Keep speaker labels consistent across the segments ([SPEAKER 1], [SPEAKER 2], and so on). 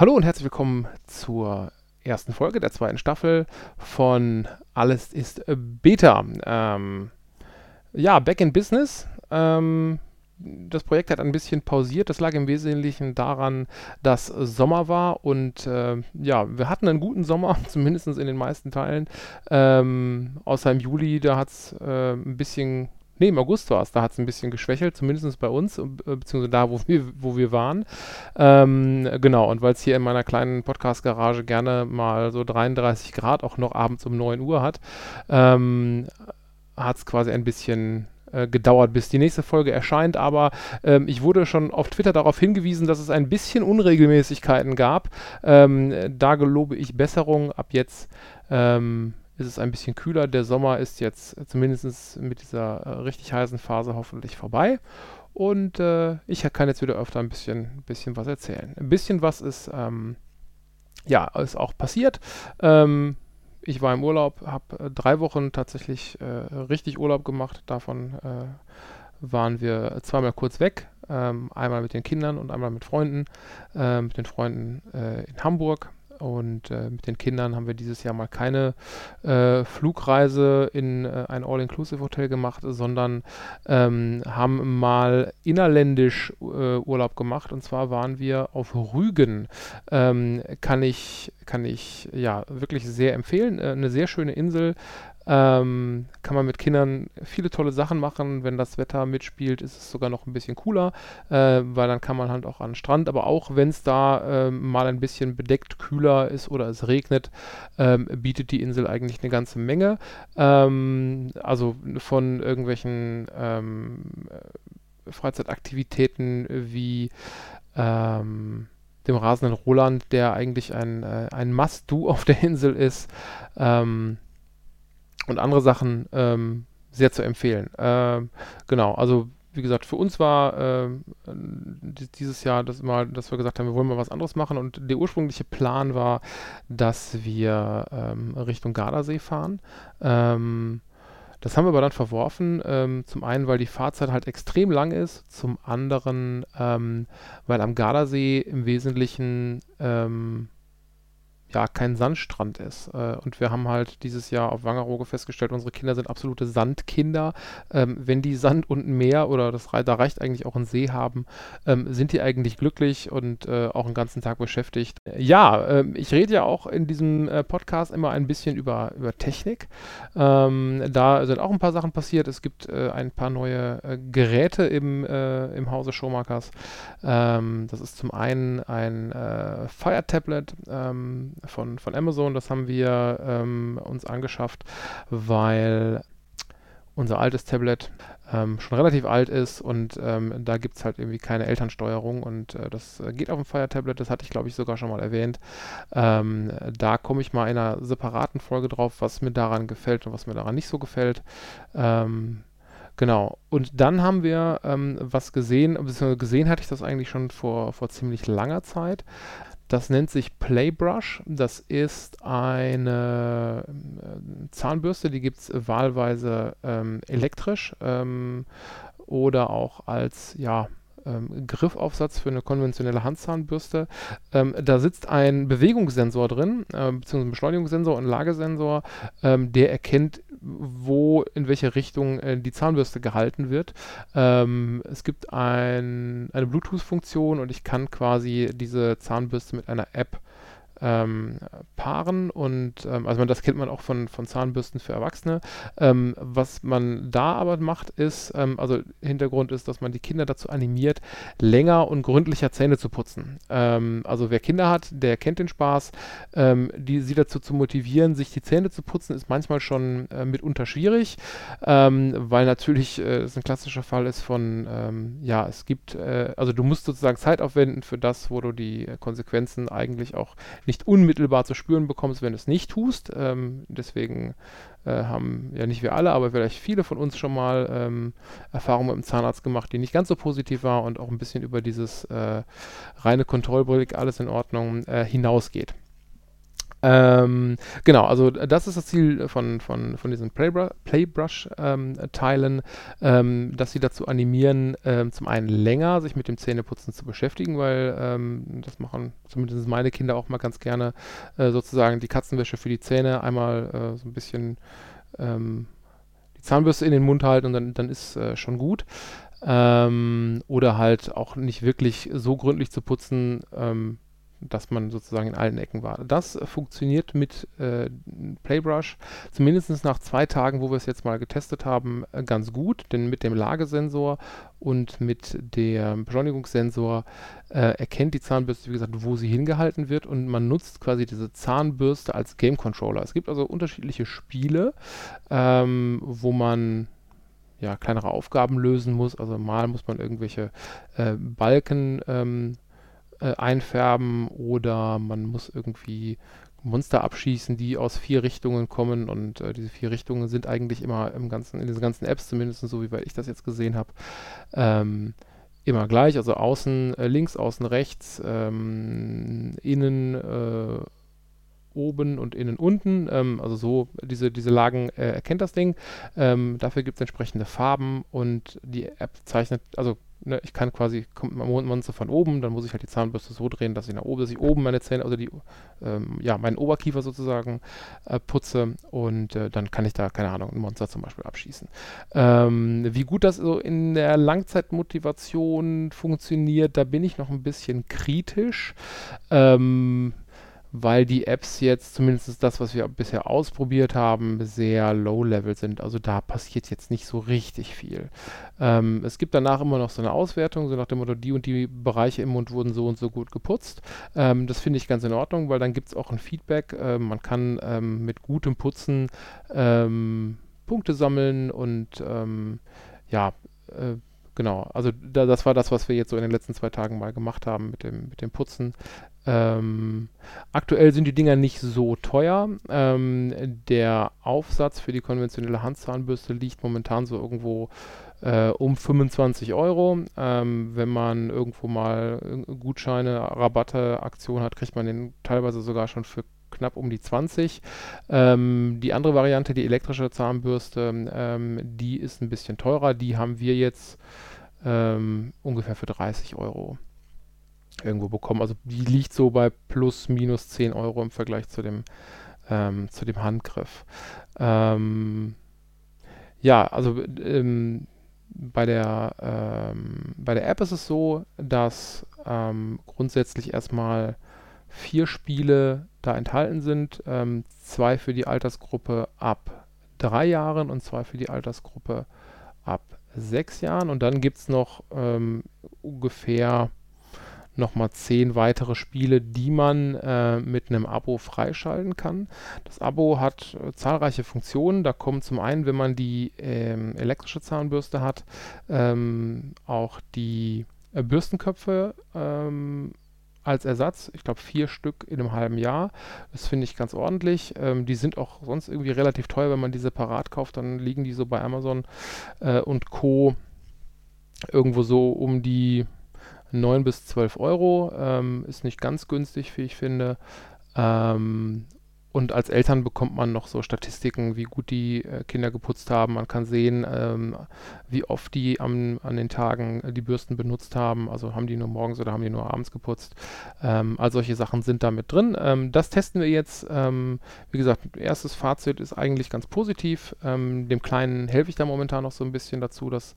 [SPEAKER 1] Hallo und herzlich willkommen zur ersten Folge der zweiten Staffel von Alles ist Beta. Ähm, ja, Back in Business. Ähm, das Projekt hat ein bisschen pausiert. Das lag im Wesentlichen daran, dass Sommer war und äh, ja, wir hatten einen guten Sommer, zumindest in den meisten Teilen. Ähm, außer im Juli, da hat es äh, ein bisschen Nee, im August war es. Da hat es ein bisschen geschwächelt, zumindest bei uns, äh, beziehungsweise da, wo wir, wo wir waren. Ähm, genau, und weil es hier in meiner kleinen Podcast-Garage gerne mal so 33 Grad auch noch abends um 9 Uhr hat, ähm, hat es quasi ein bisschen äh, gedauert, bis die nächste Folge erscheint, aber ähm, ich wurde schon auf Twitter darauf hingewiesen, dass es ein bisschen Unregelmäßigkeiten gab. Ähm, da gelobe ich Besserung. Ab jetzt ähm, ist es ein bisschen kühler. Der Sommer ist jetzt zumindest mit dieser äh, richtig heißen Phase hoffentlich vorbei. Und äh, ich kann jetzt wieder öfter ein bisschen, bisschen was erzählen. Ein bisschen was ist, ähm, ja, ist auch passiert. Ähm, ich war im Urlaub, habe äh, drei Wochen tatsächlich äh, richtig Urlaub gemacht. Davon äh, waren wir zweimal kurz weg. Ähm, einmal mit den Kindern und einmal mit Freunden. Äh, mit den Freunden in Hamburg und äh, mit den Kindern haben wir dieses Jahr mal keine äh, Flugreise in äh, ein All-Inclusive-Hotel gemacht, sondern ähm, haben mal innerländisch äh, Urlaub gemacht. Und zwar waren wir auf Rügen. Ähm, kann ich, kann ich ja wirklich sehr empfehlen. Äh, eine sehr schöne Insel ähm, kann man mit Kindern viele tolle Sachen machen. Wenn das Wetter mitspielt, ist es sogar noch ein bisschen cooler, äh, weil dann kann man halt auch an den Strand. Aber auch wenn es da äh, mal ein bisschen bedeckt kühler ist oder es regnet, ähm, bietet die Insel eigentlich eine ganze Menge. Ähm, also von irgendwelchen ähm, Freizeitaktivitäten wie ähm, dem rasenden Roland, der eigentlich ein, äh, ein Must-Do auf der Insel ist. Ähm, und andere Sachen ähm, sehr zu empfehlen. Ähm, genau, also wie gesagt, für uns war äh, dieses Jahr das mal, dass wir gesagt haben, wir wollen mal was anderes machen und der ursprüngliche Plan war, dass wir ähm, Richtung Gardasee fahren. Ähm, das haben wir aber dann verworfen. Ähm, zum einen, weil die Fahrzeit halt extrem lang ist, zum anderen, ähm, weil am Gardasee im Wesentlichen ähm, ja, kein Sandstrand ist. Äh, und wir haben halt dieses Jahr auf Wangerooge festgestellt, unsere Kinder sind absolute Sandkinder. Ähm, wenn die Sand und Meer oder das, da reicht eigentlich auch ein See haben, ähm, sind die eigentlich glücklich und äh, auch einen ganzen Tag beschäftigt. Ja, äh, ich rede ja auch in diesem äh, Podcast immer ein bisschen über, über Technik. Ähm, da sind auch ein paar Sachen passiert. Es gibt ein paar neue Geräte im, im Hause. Ähm, das ist zum einen ein Fire Tablet ähm, von, von Amazon. Das haben wir ähm, uns angeschafft, weil unser altes Tablet ähm, schon relativ alt ist und ähm, da gibt es halt irgendwie keine Elternsteuerung und äh, das geht auf dem Fire Tablet, das hatte ich glaube ich sogar schon mal erwähnt. Ähm, da komme ich mal in einer separaten Folge drauf, was mir daran gefällt und was mir daran nicht so gefällt. Ähm, genau. Und dann haben wir ähm, was gesehen, beziehungsweise gesehen hatte ich das eigentlich schon vor, vor ziemlich langer Zeit. Das nennt sich Playbrush. Das ist eine äh, Zahnbürste, die gibt es wahlweise ähm, elektrisch ähm, oder auch als ja, ähm, Griffaufsatz für eine konventionelle Handzahnbürste. Ähm, da sitzt ein Bewegungssensor drin, äh, beziehungsweise ein Beschleunigungssensor und Lagesensor, ähm, der erkennt, wo, in welche Richtung äh, die Zahnbürste gehalten wird. Ähm, es gibt ein, eine Bluetooth-Funktion und ich kann quasi diese Zahnbürste mit einer App ähm, paaren und ähm, also das kennt man auch von, von Zahnbürsten für Erwachsene. Ähm, was man da aber macht, ist, ähm, also Hintergrund ist, dass man die Kinder dazu animiert, länger und gründlicher Zähne zu putzen. Ähm, also wer Kinder hat, der kennt den Spaß. Ähm, die sie dazu zu motivieren, sich die Zähne zu putzen, ist manchmal schon äh, mitunter schwierig, weil natürlich äh, es ein klassischer Fall ist von, ja, es gibt, äh, also du musst sozusagen Zeit aufwenden für das, wo du die Konsequenzen eigentlich auch nicht unmittelbar zu spüren bekommst, wenn du es nicht tust. Ähm, deswegen äh, haben ja nicht wir alle, aber vielleicht viele von uns schon mal ähm, Erfahrungen mit dem Zahnarzt gemacht, die nicht ganz so positiv war und auch ein bisschen über dieses äh, reine Kontrollbrick, alles in Ordnung, äh, hinausgeht. Ähm, genau, also das ist das Ziel von, von, von diesen Playbrush-Teilen, ähm, dass sie dazu animieren, ähm, zum einen länger sich mit dem Zähneputzen zu beschäftigen, weil ähm, das machen zumindest meine Kinder auch mal ganz gerne, äh, sozusagen die Katzenwäsche für die Zähne einmal äh, so ein bisschen ähm, die Zahnbürste in den Mund halten und dann, dann ist äh, schon gut. Ähm, oder halt auch nicht wirklich so gründlich zu putzen, ähm, dass man sozusagen in allen Ecken war. Das funktioniert mit äh, Playbrush zumindest nach zwei Tagen, wo wir es jetzt mal getestet haben, äh, ganz gut, denn mit dem Lagesensor und mit dem Beschleunigungssensor äh, erkennt die Zahnbürste, wie gesagt, wo sie hingehalten wird und man nutzt quasi diese Zahnbürste als Game Controller. Es gibt also unterschiedliche Spiele, ähm, wo man ja, kleinere Aufgaben lösen muss. Also mal muss man irgendwelche äh, Balken ähm, äh, einfärben oder man muss irgendwie Monster abschießen, die aus vier Richtungen kommen und äh, diese vier Richtungen sind eigentlich immer im ganzen, in diesen ganzen Apps, zumindest so wie ich das jetzt gesehen habe, ähm, immer gleich. Also außen äh, links, außen rechts, ähm, innen äh, oben und innen unten. Ähm, also so diese, diese Lagen äh, erkennt das Ding. Ähm, dafür gibt es entsprechende Farben und die App zeichnet, also ne, ich kann quasi, kommt mein Monster von oben, dann muss ich halt die Zahnbürste so drehen, dass ich nach oben, dass ich oben meine Zähne, also die, ähm, ja, meinen Oberkiefer sozusagen äh, putze und äh, dann kann ich da, keine Ahnung, ein Monster zum Beispiel abschießen. Ähm, wie gut das so in der Langzeitmotivation funktioniert, da bin ich noch ein bisschen kritisch. Ähm, weil die Apps jetzt, zumindest das, was wir bisher ausprobiert haben, sehr low-level sind. Also da passiert jetzt nicht so richtig viel. Ähm, es gibt danach immer noch so eine Auswertung, so nach dem Motto, die und die Bereiche im Mund wurden so und so gut geputzt. Ähm, das finde ich ganz in Ordnung, weil dann gibt es auch ein Feedback. Ähm, man kann ähm, mit gutem Putzen ähm, Punkte sammeln und ähm, ja, äh, genau, also da, das war das, was wir jetzt so in den letzten zwei Tagen mal gemacht haben mit dem, mit dem Putzen. Ähm, aktuell sind die Dinger nicht so teuer. Ähm, der Aufsatz für die konventionelle Handzahnbürste liegt momentan so irgendwo äh, um 25 Euro. Ähm, wenn man irgendwo mal Gutscheine, Rabatte, Aktionen hat, kriegt man den teilweise sogar schon für knapp um die 20. Ähm, die andere Variante, die elektrische Zahnbürste, ähm, die ist ein bisschen teurer. Die haben wir jetzt ähm, ungefähr für 30 Euro irgendwo bekommen. Also die liegt so bei plus minus 10 Euro im Vergleich zu dem, ähm, zu dem Handgriff. Ähm, ja, also ähm, bei der, ähm, bei der App ist es so, dass ähm, grundsätzlich erstmal vier Spiele da enthalten sind. Ähm, zwei für die Altersgruppe ab drei Jahren und zwei für die Altersgruppe ab sechs Jahren. Und dann gibt es noch ungefähr nochmal zehn weitere Spiele, die man äh, mit einem Abo freischalten kann. Das Abo hat äh, zahlreiche Funktionen. Da kommt zum einen, wenn man die ähm, elektrische Zahnbürste hat, ähm, auch die äh, Bürstenköpfe ähm, als Ersatz. Ich glaube, vier Stück in einem halben Jahr. Das finde ich ganz ordentlich. Ähm, die sind auch sonst irgendwie relativ teuer, wenn man die separat kauft. Dann liegen die so bei Amazon äh, und Co. irgendwo so um die 9 bis 12 Euro. Ähm, ist nicht ganz günstig, wie ich finde. Ähm, und als Eltern bekommt man noch so Statistiken, wie gut die äh, Kinder geputzt haben. Man kann sehen, ähm, wie oft die am, an den Tagen äh, die Bürsten benutzt haben. Also haben die nur morgens oder haben die nur abends geputzt. Ähm, all solche Sachen sind da mit drin. Ähm, das testen wir jetzt. Ähm, wie gesagt, erstes Fazit ist eigentlich ganz positiv. Ähm, dem Kleinen helfe ich da momentan noch so ein bisschen dazu, dass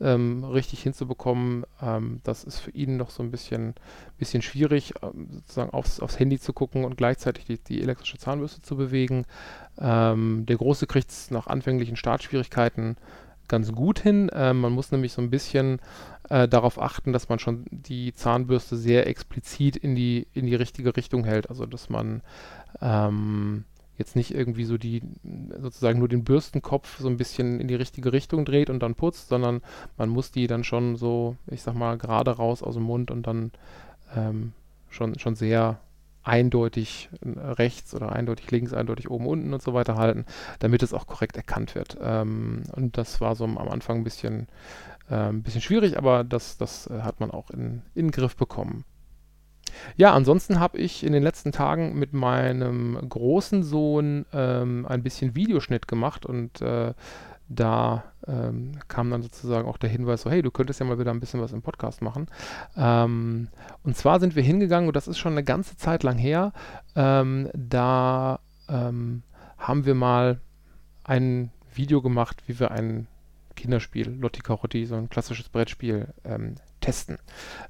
[SPEAKER 1] ähm, richtig hinzubekommen. Ähm, das ist für ihn noch so ein bisschen, bisschen schwierig, ähm, sozusagen aufs, aufs Handy zu gucken und gleichzeitig die, die elektrische Zahnbürste zu bewegen. Ähm, der Große kriegt es nach anfänglichen Startschwierigkeiten ganz gut hin. Ähm, man muss nämlich so ein bisschen äh, darauf achten, dass man schon die Zahnbürste sehr explizit in die, in die richtige Richtung hält. Also dass man ähm, jetzt nicht irgendwie so die, sozusagen nur den Bürstenkopf so ein bisschen in die richtige Richtung dreht und dann putzt, sondern man muss die dann schon so, ich sag mal, gerade raus aus dem Mund und dann ähm, schon, schon sehr eindeutig rechts oder eindeutig links, eindeutig oben, unten und so weiter halten, damit es auch korrekt erkannt wird. Ähm, und das war so am Anfang ein bisschen, äh, ein bisschen schwierig, aber das, das hat man auch in, in den Griff bekommen. Ja, ansonsten habe ich in den letzten Tagen mit meinem großen Sohn ähm, ein bisschen Videoschnitt gemacht und äh, da ähm, kam dann sozusagen auch der Hinweis, so hey, du könntest ja mal wieder ein bisschen was im Podcast machen. Ähm, und zwar sind wir hingegangen, und das ist schon eine ganze Zeit lang her, ähm, da ähm, haben wir mal ein Video gemacht, wie wir ein Kinderspiel, Lotti Carotti, so ein klassisches Brettspiel, ähm, testen.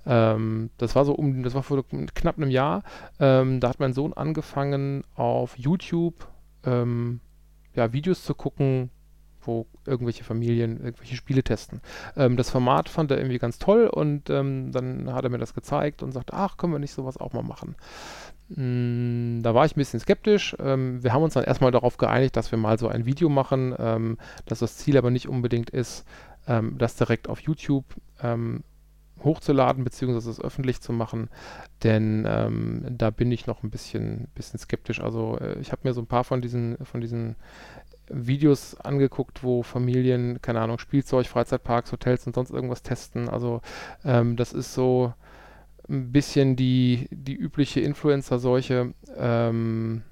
[SPEAKER 1] Ähm, das war so um, das war vor knapp einem Jahr. Ähm, da hat mein Sohn angefangen auf YouTube ähm, ja, Videos zu gucken, wo irgendwelche Familien irgendwelche Spiele testen. Ähm, das Format fand er irgendwie ganz toll und ähm, dann hat er mir das gezeigt und sagte, ach, können wir nicht sowas auch mal machen. Mm, da war ich ein bisschen skeptisch. Ähm, wir haben uns dann erstmal darauf geeinigt, dass wir mal so ein Video machen, ähm, dass das Ziel aber nicht unbedingt ist, ähm, das direkt auf YouTube ähm, hochzuladen beziehungsweise es öffentlich zu machen, denn ähm, da bin ich noch ein bisschen, bisschen skeptisch. Also äh, ich habe mir so ein paar von diesen, von diesen Videos angeguckt, wo Familien, keine Ahnung, Spielzeug, Freizeitparks, Hotels und sonst irgendwas testen. Also ähm, das ist so ein bisschen die, die übliche Influencer-Seuche. Ähm,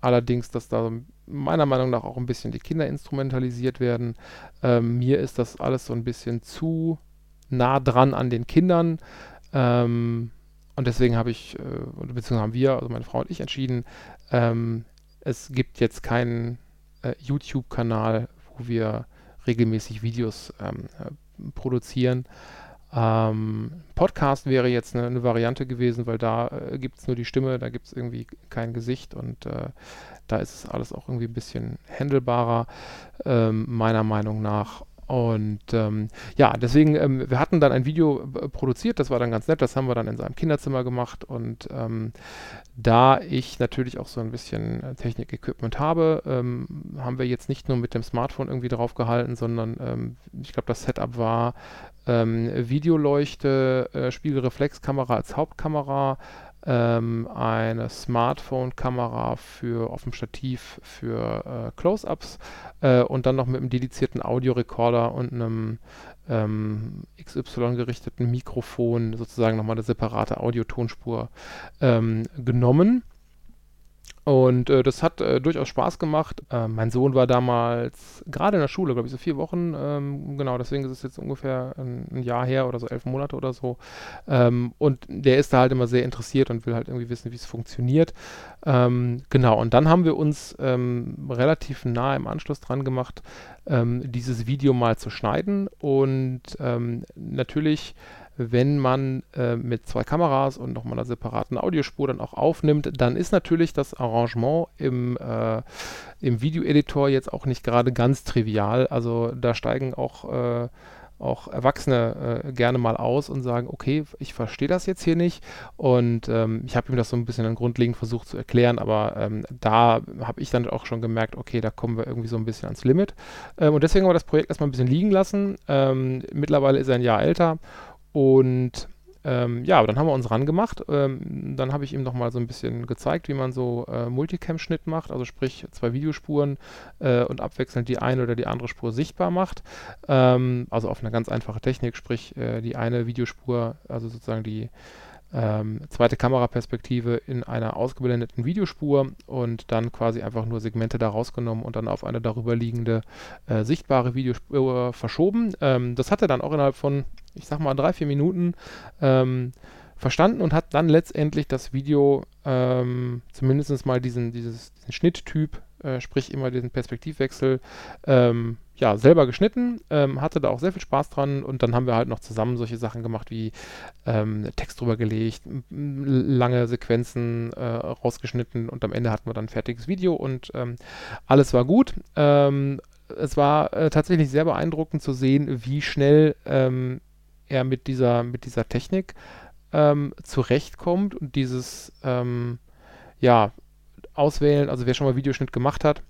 [SPEAKER 1] allerdings, dass da meiner Meinung nach auch ein bisschen die Kinder instrumentalisiert werden. Ähm, mir ist das alles so ein bisschen zu nah dran an den Kindern. Ähm, und deswegen habe ich, äh, beziehungsweise haben wir, also meine Frau und ich, entschieden, ähm, es gibt jetzt keinen äh, YouTube-Kanal, wo wir regelmäßig Videos ähm, äh, produzieren. Ähm, Podcast wäre jetzt eine, eine, Variante gewesen, weil da äh, gibt es nur die Stimme, da gibt es irgendwie kein Gesicht und äh, da ist es alles auch irgendwie ein bisschen handelbarer, ähm, meiner Meinung nach. Und ähm, ja, deswegen, ähm, wir hatten dann ein Video äh, produziert, das war dann ganz nett, das haben wir dann in seinem Kinderzimmer gemacht. Und ähm, da ich natürlich auch so ein bisschen äh, Technik-Equipment habe, ähm, haben wir jetzt nicht nur mit dem Smartphone irgendwie drauf gehalten, sondern ähm, ich glaube, das Setup war ähm, Videoleuchte, äh, Spiegelreflexkamera als Hauptkamera, ähm, eine Smartphone-Kamera für auf dem Stativ für äh, Close-ups äh, und dann noch mit einem dedizierten Audiorekorder und einem ähm, XY gerichteten Mikrofon sozusagen nochmal eine separate Audiotonspur ähm, genommen und äh, das hat äh, durchaus Spaß gemacht. Äh, mein Sohn war damals gerade in der Schule, glaube ich, so vier Wochen. Ähm, genau, deswegen ist es jetzt ungefähr ein, ein, Jahr her oder so, elf Monate oder so. Ähm, und der ist da halt immer sehr interessiert und will halt irgendwie wissen, wie es funktioniert. Ähm, genau, und dann haben wir uns ähm, relativ nah im Anschluss dran gemacht, ähm, dieses Video mal zu schneiden. Und ähm, natürlich wenn man äh, mit zwei Kameras und nochmal einer separaten Audiospur dann auch aufnimmt, dann ist natürlich das Arrangement im, äh, im Videoeditor jetzt auch nicht gerade ganz trivial. Also da steigen auch äh, auch Erwachsene äh, gerne mal aus und sagen, okay, ich verstehe das jetzt hier nicht. Und ähm, ich habe ihm das so ein bisschen dann grundlegend versucht zu erklären, aber ähm, da habe ich dann auch schon gemerkt, okay, da kommen wir irgendwie so ein bisschen ans Limit. Ähm, und deswegen haben wir das Projekt erstmal ein bisschen liegen lassen. Ähm, mittlerweile ist er ein Jahr älter und ähm, ja, dann haben wir uns rangemacht. Ähm, dann habe ich ihm nochmal so ein bisschen gezeigt, wie man so äh, Multicam-Schnitt macht, also sprich zwei Videospuren äh, und abwechselnd die eine oder die andere Spur sichtbar macht. Ähm, also auf eine ganz einfache Technik, sprich äh, die eine Videospur, also sozusagen die ähm, zweite Kameraperspektive in einer ausgeblendeten Videospur und dann quasi einfach nur Segmente da rausgenommen und dann auf eine darüber liegende äh, sichtbare Videospur verschoben. Ähm, das hat er dann auch innerhalb von, ich sag mal, drei, vier Minuten ähm, verstanden und hat dann letztendlich das Video ähm, zumindest mal diesen, dieses, diesen Schnitttyp, äh, sprich immer diesen Perspektivwechsel, ähm, ja, selber geschnitten, ähm, hatte da auch sehr viel Spaß dran und dann haben wir halt noch zusammen solche Sachen gemacht wie ähm, Text drüber gelegt, lange Sequenzen äh, rausgeschnitten und am Ende hatten wir dann ein fertiges Video und ähm, alles war gut. Ähm, es war äh, tatsächlich sehr beeindruckend zu sehen, wie schnell ähm, er mit dieser, mit dieser Technik ähm, zurechtkommt und dieses ja, auswählen, also wer schon mal Videoschnitt gemacht hat,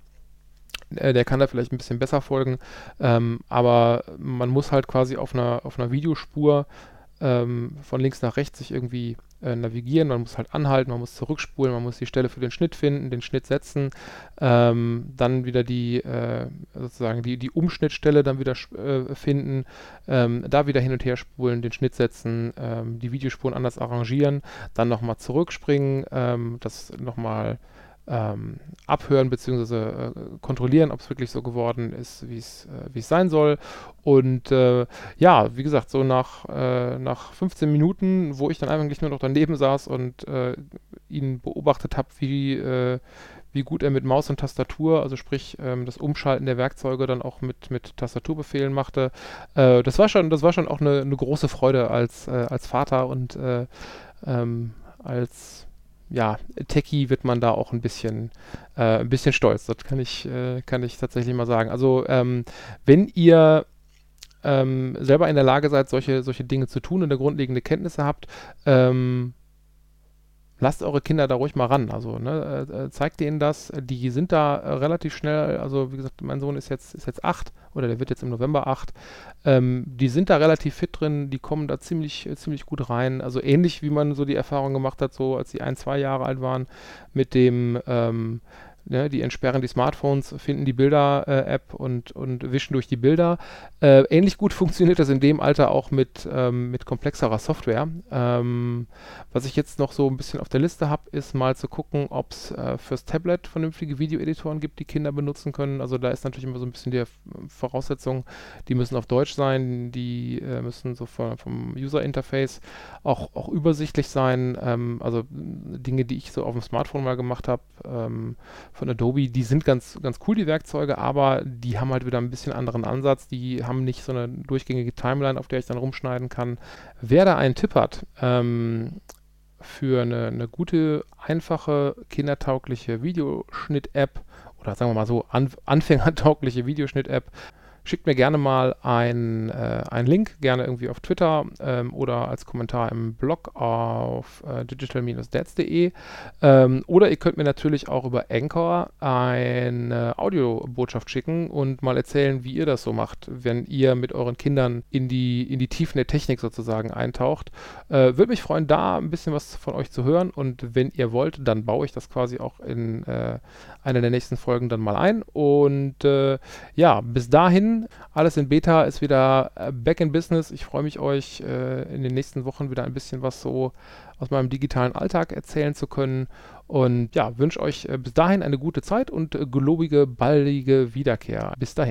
[SPEAKER 1] äh, der kann da vielleicht ein bisschen besser folgen. Ähm, aber man muss halt quasi auf einer, auf einer Videospur ähm, von links nach rechts sich irgendwie äh, navigieren. Man muss halt anhalten, man muss zurückspulen, man muss die Stelle für den Schnitt finden, den Schnitt setzen, ähm, dann wieder die äh, sozusagen die, die Umschnittstelle dann wieder äh, finden, ähm, da wieder hin und her spulen, den Schnitt setzen, ähm, die Videospuren anders arrangieren, dann nochmal zurückspringen, ähm, das nochmal ähm, abhören bzw. Äh, kontrollieren, ob es wirklich so geworden ist, wie es äh, sein soll. Und äh, ja, wie gesagt, so nach, äh, nach 15 Minuten, wo ich dann eigentlich nur noch daneben saß und äh, ihn beobachtet habe, wie, äh, wie gut er mit Maus und Tastatur, also sprich ähm, das Umschalten der Werkzeuge dann auch mit, mit Tastaturbefehlen machte. das war schon, das war schon auch eine, eine große Freude als, als Vater und ähm, als ja, Techie wird man da auch ein bisschen, äh, ein bisschen stolz. Das kann ich, äh, kann ich tatsächlich mal sagen. Also, ähm, wenn ihr ähm, selber in der Lage seid, solche, solche Dinge zu tun und eine grundlegende Kenntnisse habt, ähm, lasst eure Kinder da ruhig mal ran. Also ne, äh, äh, zeigt denen das. Die sind da äh, relativ schnell. Also wie gesagt, mein Sohn ist jetzt ist jetzt acht oder der wird jetzt im November acht. Ähm, die sind da relativ fit drin. Die kommen da ziemlich äh, ziemlich gut rein. Also ähnlich wie man so die Erfahrung gemacht hat, so als sie ein zwei Jahre alt waren mit dem ähm, Ne, die entsperren die Smartphones, finden die Bilder-App äh, und, und wischen durch die Bilder. Äh, ähnlich gut funktioniert das in dem Alter auch mit, ähm, mit komplexerer Software. Ähm, was ich jetzt noch so ein bisschen auf der Liste habe, ist mal zu gucken, ob es äh, fürs Tablet vernünftige Videoeditoren gibt, die Kinder benutzen können. Also da ist natürlich immer so ein bisschen die Voraussetzung, die müssen auf Deutsch sein, die äh, müssen so vom, vom User-Interface auch, auch übersichtlich sein. Ähm, also Dinge, die ich so auf dem Smartphone mal gemacht habe ähm, von Adobe, die sind ganz, ganz cool, die Werkzeuge, aber die haben halt wieder ein bisschen anderen Ansatz. Die haben nicht so eine durchgängige Timeline, auf der ich dann rumschneiden kann. Wer da einen Tipp hat, ähm, für eine, eine, gute, einfache, kindertaugliche Videoschnitt-App oder sagen wir mal so, an, anfängertaugliche Videoschnitt-App, Schickt mir gerne mal einen äh, Link, gerne irgendwie auf Twitter ähm, oder als Kommentar im Blog auf äh, digital-dads.de. Ähm, oder ihr könnt mir natürlich auch über Anchor eine Audiobotschaft schicken und mal erzählen, wie ihr das so macht, wenn ihr mit euren Kindern in die, in die Tiefen der Technik sozusagen eintaucht. Äh, Würde mich freuen, da ein bisschen was von euch zu hören und wenn ihr wollt, dann baue ich das quasi auch in äh, einer der nächsten Folgen dann mal ein. Und äh, ja, bis dahin, alles in Beta ist wieder äh, back in business. Ich freue mich, euch äh, in den nächsten Wochen wieder ein bisschen was so aus meinem digitalen Alltag erzählen zu können. Und ja, wünsche euch äh, bis dahin eine gute Zeit und äh, gelobige, baldige Wiederkehr. Bis dahin.